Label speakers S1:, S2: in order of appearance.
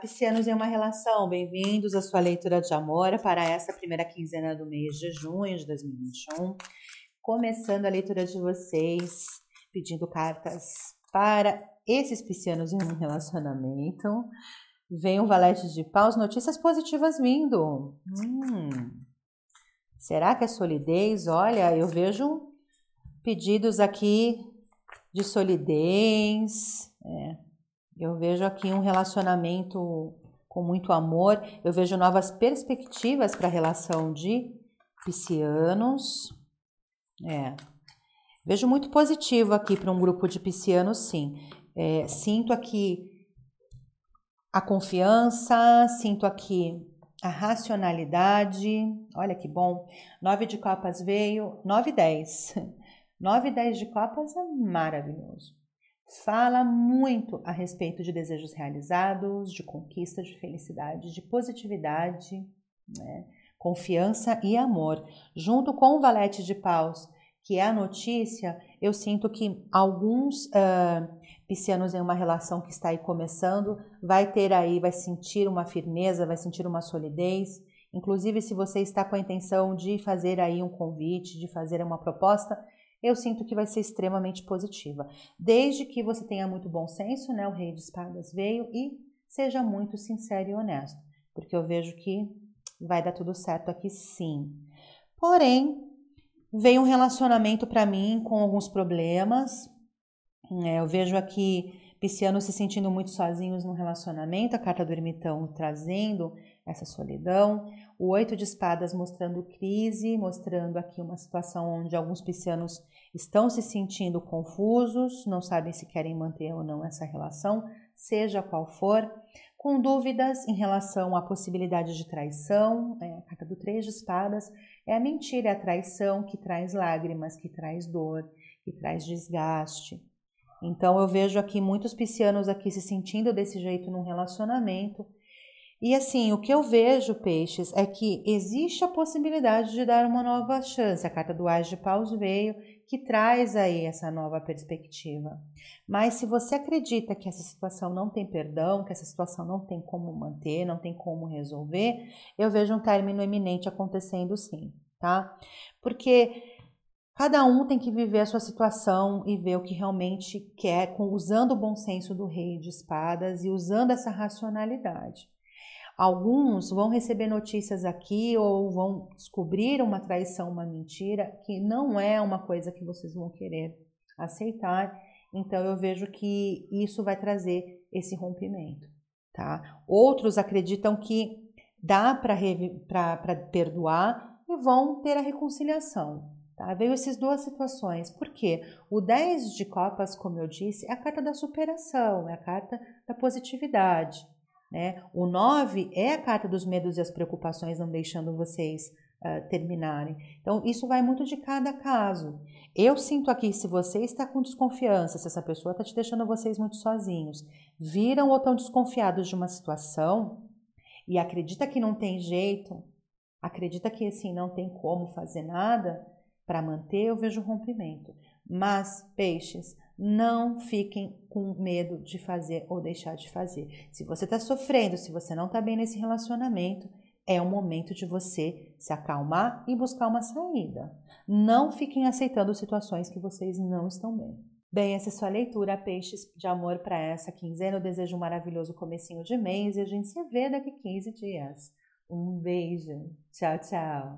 S1: piscianos em uma relação, bem-vindos à sua leitura de amor para essa primeira quinzena do mês de junho de 2021. Começando a leitura de vocês, pedindo cartas para esses piscianos em um relacionamento. Vem o valete de paus, notícias positivas vindo. Hum, será que é solidez? Olha, eu vejo pedidos aqui de solidez. É eu vejo aqui um relacionamento com muito amor, eu vejo novas perspectivas para a relação de piscianos. É. Vejo muito positivo aqui para um grupo de piscianos, sim. É, sinto aqui a confiança, sinto aqui a racionalidade. Olha que bom. Nove de copas veio, nove e dez. Nove e dez de copas é maravilhoso fala muito a respeito de desejos realizados, de conquista, de felicidade, de positividade, né? confiança e amor. Junto com o valete de paus, que é a notícia, eu sinto que alguns uh, piscianos em uma relação que está aí começando vai ter aí, vai sentir uma firmeza, vai sentir uma solidez. Inclusive, se você está com a intenção de fazer aí um convite, de fazer uma proposta, eu sinto que vai ser extremamente positiva. Desde que você tenha muito bom senso, né? O Rei de Espadas veio e seja muito sincero e honesto, porque eu vejo que vai dar tudo certo aqui sim. Porém, veio um relacionamento para mim com alguns problemas. É, eu vejo aqui piscianos se sentindo muito sozinhos no relacionamento, a carta do ermitão trazendo essa solidão, o oito de espadas mostrando crise, mostrando aqui uma situação onde alguns piscianos estão se sentindo confusos, não sabem se querem manter ou não essa relação, seja qual for, com dúvidas em relação à possibilidade de traição, é, a carta do três de espadas é a mentira, é a traição que traz lágrimas, que traz dor, que traz desgaste. Então eu vejo aqui muitos piscianos aqui se sentindo desse jeito num relacionamento, e assim, o que eu vejo, peixes, é que existe a possibilidade de dar uma nova chance. A carta do Ás de Paus veio, que traz aí essa nova perspectiva. Mas se você acredita que essa situação não tem perdão, que essa situação não tem como manter, não tem como resolver, eu vejo um término eminente acontecendo sim, tá? Porque cada um tem que viver a sua situação e ver o que realmente quer, usando o bom senso do rei de espadas e usando essa racionalidade. Alguns vão receber notícias aqui ou vão descobrir uma traição, uma mentira, que não é uma coisa que vocês vão querer aceitar. Então eu vejo que isso vai trazer esse rompimento, tá? Outros acreditam que dá para perdoar e vão ter a reconciliação. Tá? Veio essas duas situações. Por quê? O 10 de copas, como eu disse, é a carta da superação, é a carta da positividade. Né? O 9 é a carta dos medos e as preocupações, não deixando vocês uh, terminarem. Então, isso vai muito de cada caso. Eu sinto aqui, se você está com desconfiança, se essa pessoa está te deixando vocês muito sozinhos, viram ou estão desconfiados de uma situação e acredita que não tem jeito, acredita que assim não tem como fazer nada para manter, eu vejo rompimento. Mas, peixes, não fiquem com medo de fazer ou deixar de fazer. Se você está sofrendo, se você não está bem nesse relacionamento, é o momento de você se acalmar e buscar uma saída. Não fiquem aceitando situações que vocês não estão bem. Bem, essa é sua leitura, peixes de amor para essa quinzena. Eu desejo um maravilhoso comecinho de mês e a gente se vê daqui 15 dias. Um beijo. Tchau, tchau.